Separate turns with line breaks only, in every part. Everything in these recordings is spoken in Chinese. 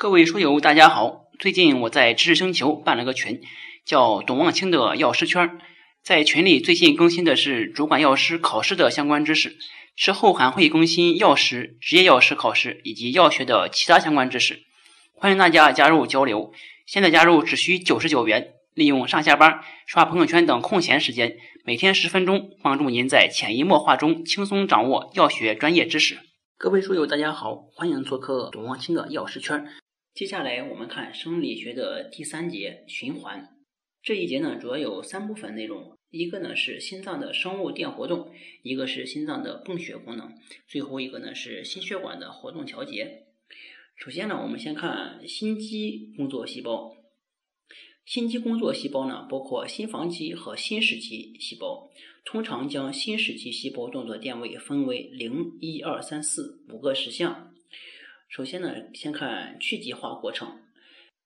各位书友，大家好！最近我在知识星球办了个群，叫“董望清的药师圈”。在群里最近更新的是主管药师考试的相关知识，之后还会更新药师、执业药师考试以及药学的其他相关知识。欢迎大家加入交流。现在加入只需九十九元，利用上下班、刷朋友圈等空闲时间，每天十分钟，帮助您在潜移默化中轻松掌握药学专业知识。各位书友，大家好，欢迎做客董望清的药师圈。接下来我们看生理学的第三节循环。这一节呢，主要有三部分内容：一个呢是心脏的生物电活动，一个是心脏的泵血功能，最后一个呢是心血管的活动调节。首先呢，我们先看心肌工作细胞。心肌工作细胞呢，包括心房肌和心室肌细胞。通常将心室肌细胞动作电位分为零、一、二、三、四五个实项。首先呢，先看去极化过程。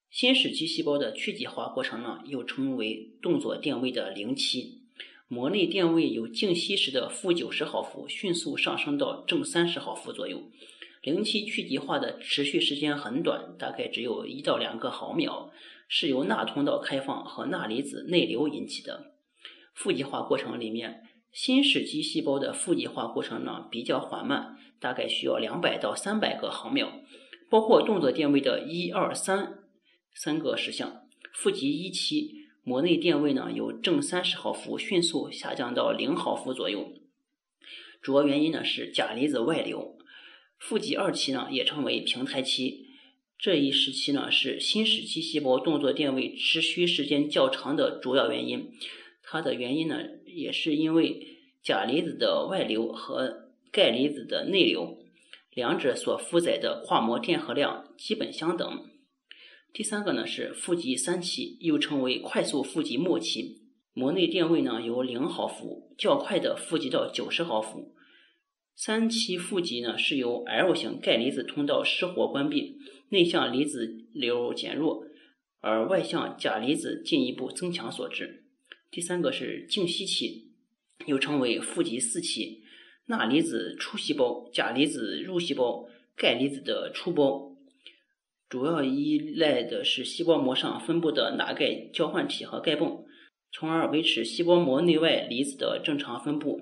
心室肌细胞的去极化过程呢，又称为动作电位的零期。膜内电位由静息时的负九十毫伏迅速上升到正三十毫伏左右。零期去极化的持续时间很短，大概只有一到两个毫秒，是由钠通道开放和钠离子内流引起的。负极化过程里面。心室肌细胞的负极化过程呢比较缓慢，大概需要两百到三百个毫秒，包括动作电位的一二三三个实项。负极一期，膜内电位呢由正三十毫伏迅速下降到零毫伏左右，主要原因呢是钾离子外流。负极二期呢也称为平台期，这一时期呢是心室肌细胞动作电位持续时间较长的主要原因。它的原因呢？也是因为钾离子的外流和钙离子的内流，两者所负载的跨膜电荷量基本相等。第三个呢是负极三期，又称为快速负极末期，膜内电位呢由零毫伏较快的负极到九十毫伏。三期负极呢是由 L 型钙离子通道失活关闭，内向离子流减弱，而外向钾离子进一步增强所致。第三个是静息期，又称为负极四期，钠离子出细胞，钾离子入细胞，钙离子的出胞，主要依赖的是细胞膜上分布的钠钙交换体和钙泵，从而维持细胞膜内外离子的正常分布。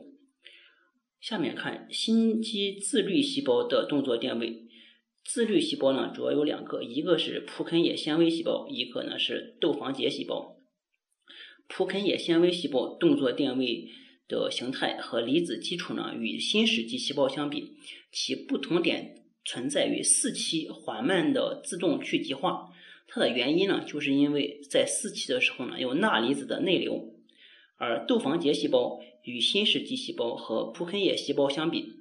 下面看心肌自律细胞的动作电位，自律细胞呢主要有两个，一个是脯肯野纤维细胞，一个呢是窦房结细胞。脯肯叶纤维细胞动作电位的形态和离子基础呢，与心室肌细胞相比，其不同点存在于四期缓慢的自动去极化。它的原因呢，就是因为在四期的时候呢，有钠离子的内流。而窦房结细胞与心室肌细胞和脯肯叶细胞相比，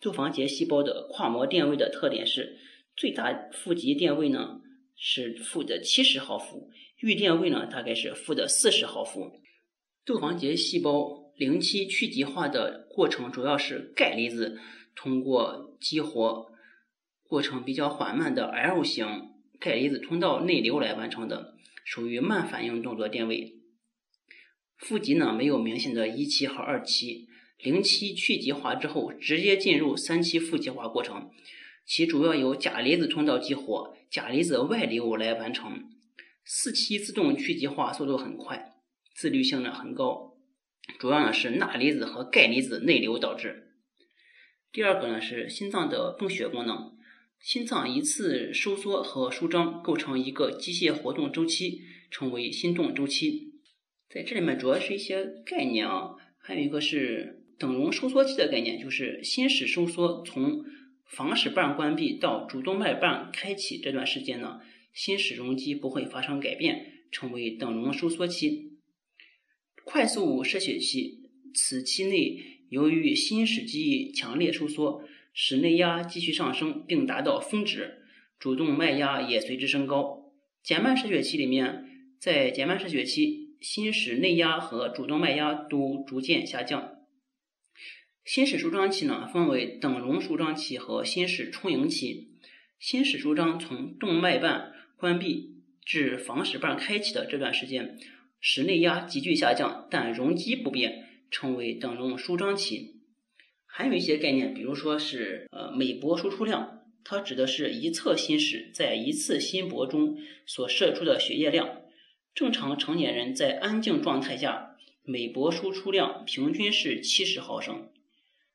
窦房结细胞的跨膜电位的特点是最大负极电位呢是负的七十毫伏。预电位呢，大概是负的四十毫伏。窦房结细胞零期去极化的过程，主要是钙离子通过激活过程比较缓慢的 L 型钙离子通道内流来完成的，属于慢反应动作电位。负极呢，没有明显的一期和二期。零期去极化之后，直接进入三期负极化过程，其主要由钾离子通道激活、钾离子外流来完成。四期自动去极化速度很快，自律性呢很高，主要呢是钠离子和钙离子内流导致。第二个呢是心脏的泵血功能，心脏一次收缩和舒张构成一个机械活动周期，称为心动周期。在这里面主要是一些概念啊，还有一个是等容收缩期的概念，就是心室收缩从房室瓣关闭到主动脉瓣开启这段时间呢。心室容积不会发生改变，称为等容收缩期。快速射血期，此期内由于心室肌强烈收缩，室内压继续上升并达到峰值，主动脉压也随之升高。减慢射血期里面，在减慢射血期，心室内压和主动脉压都逐渐下降。心室舒张期呢，分为等容舒张期和心室充盈期。心室舒张从动脉瓣关闭至房室瓣开启的这段时间，室内压急剧下降，但容积不变，称为等容舒张期。还有一些概念，比如说是呃每搏输出量，它指的是一侧心室在一次心搏中所射出的血液量。正常成年人在安静状态下，每搏输出量平均是七十毫升。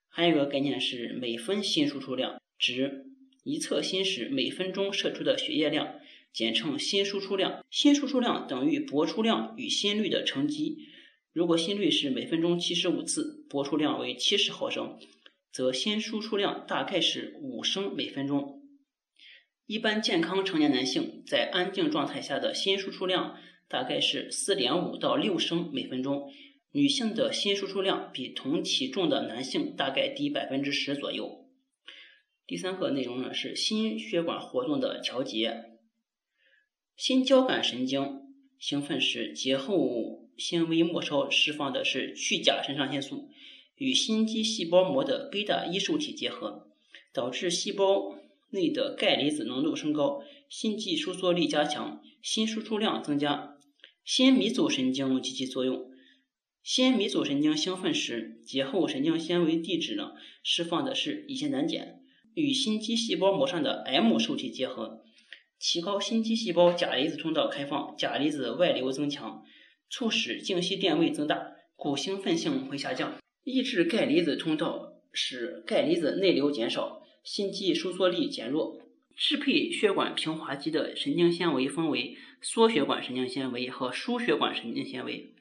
还有一个概念是每分心输出量，指一侧心室每分钟射出的血液量，简称心输出量。心输出量等于搏出量与心率的乘积。如果心率是每分钟七十五次，搏出量为七十毫升。则心输出量大概是五升每分钟。一般健康成年男性在安静状态下的心输出量大概是四点五到六升每分钟。女性的心输出量比同体重的男性大概低百分之十左右。第三个内容呢是心血管活动的调节。心交感神经兴奋时，节后纤维末梢释放的是去甲肾上腺素。与心肌细胞膜的贝塔一受体结合，导致细胞内的钙离子浓度升高，心肌收缩力加强，心输出量增加。心迷走神经及其作用：心迷走神经兴奋时，节后神经纤维递质呢释放的是乙酰胆碱，与心肌细胞膜上的 M 受体结合，提高心肌细胞钾离子通道开放，钾离子外流增强，促使静息电位增大，故兴奋性会下降。抑制钙离子通道，使钙离子内流减少，心肌收缩力减弱。支配血管平滑肌的神经纤维分为缩血管神经纤维和输血管神经纤维。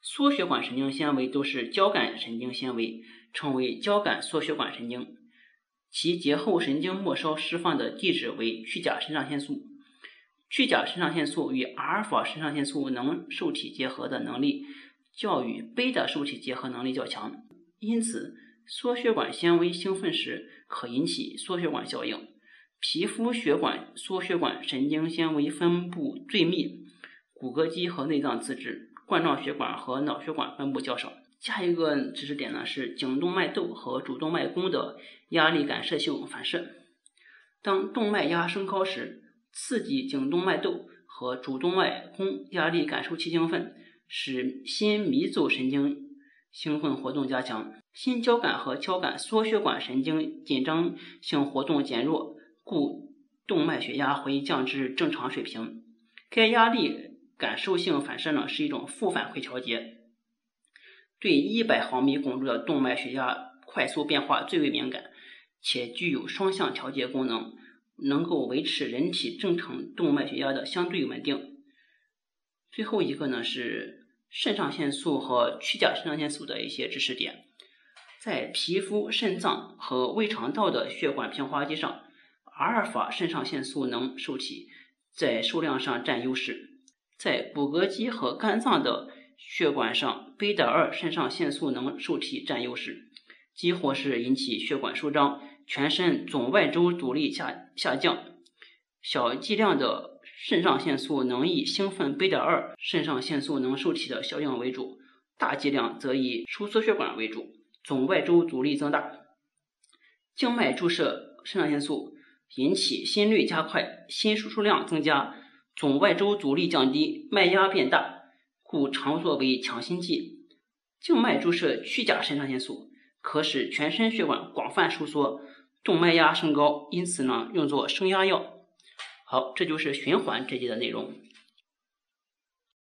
缩血管神经纤维都是交感神经纤维，称为交感缩血管神经。其节后神经末梢释放的递质为去甲肾上腺素。去甲肾上腺素与阿尔法肾上腺素能受体结合的能力。较与贝塔受体结合能力较强，因此缩血管纤维兴奋时可引起缩血管效应。皮肤血管缩血管神经纤维分布最密，骨骼肌和内脏自治，冠状血管和脑血管分布较少。下一个知识点呢是颈动脉窦和主动脉弓的压力感射性反射。当动脉压升高时，刺激颈动脉窦和主动脉弓压力感受器兴奋。使心迷走神经兴奋活动加强，心交感和交感缩血管神经紧张性活动减弱，故动脉血压会降至正常水平。该压力感受性反射呢是一种负反馈调节，对一百毫米汞柱的动脉血压快速变化最为敏感，且具有双向调节功能，能够维持人体正常动脉血压的相对稳定。最后一个呢是。肾上腺素和去甲肾上腺素的一些知识点，在皮肤、肾脏和胃肠道的血管平滑肌上，阿尔法肾上腺素能受体在数量上占优势；在骨骼肌和肝脏的血管上，贝塔二肾上腺素能受体占优势，激活是引起血管舒张、全身总外周阻力下下降。小剂量的。肾上腺素能以兴奋贝塔二肾上腺素能受体的效应为主，大剂量则以收缩血管为主，总外周阻力增大。静脉注射肾上腺素引起心率加快，心输出量增加，总外周阻力降低，脉压变大，故常作为强心剂。静脉注射去甲肾上腺素可使全身血管广泛收缩，动脉压升高，因此呢用作升压药。好，这就是循环这节的内容。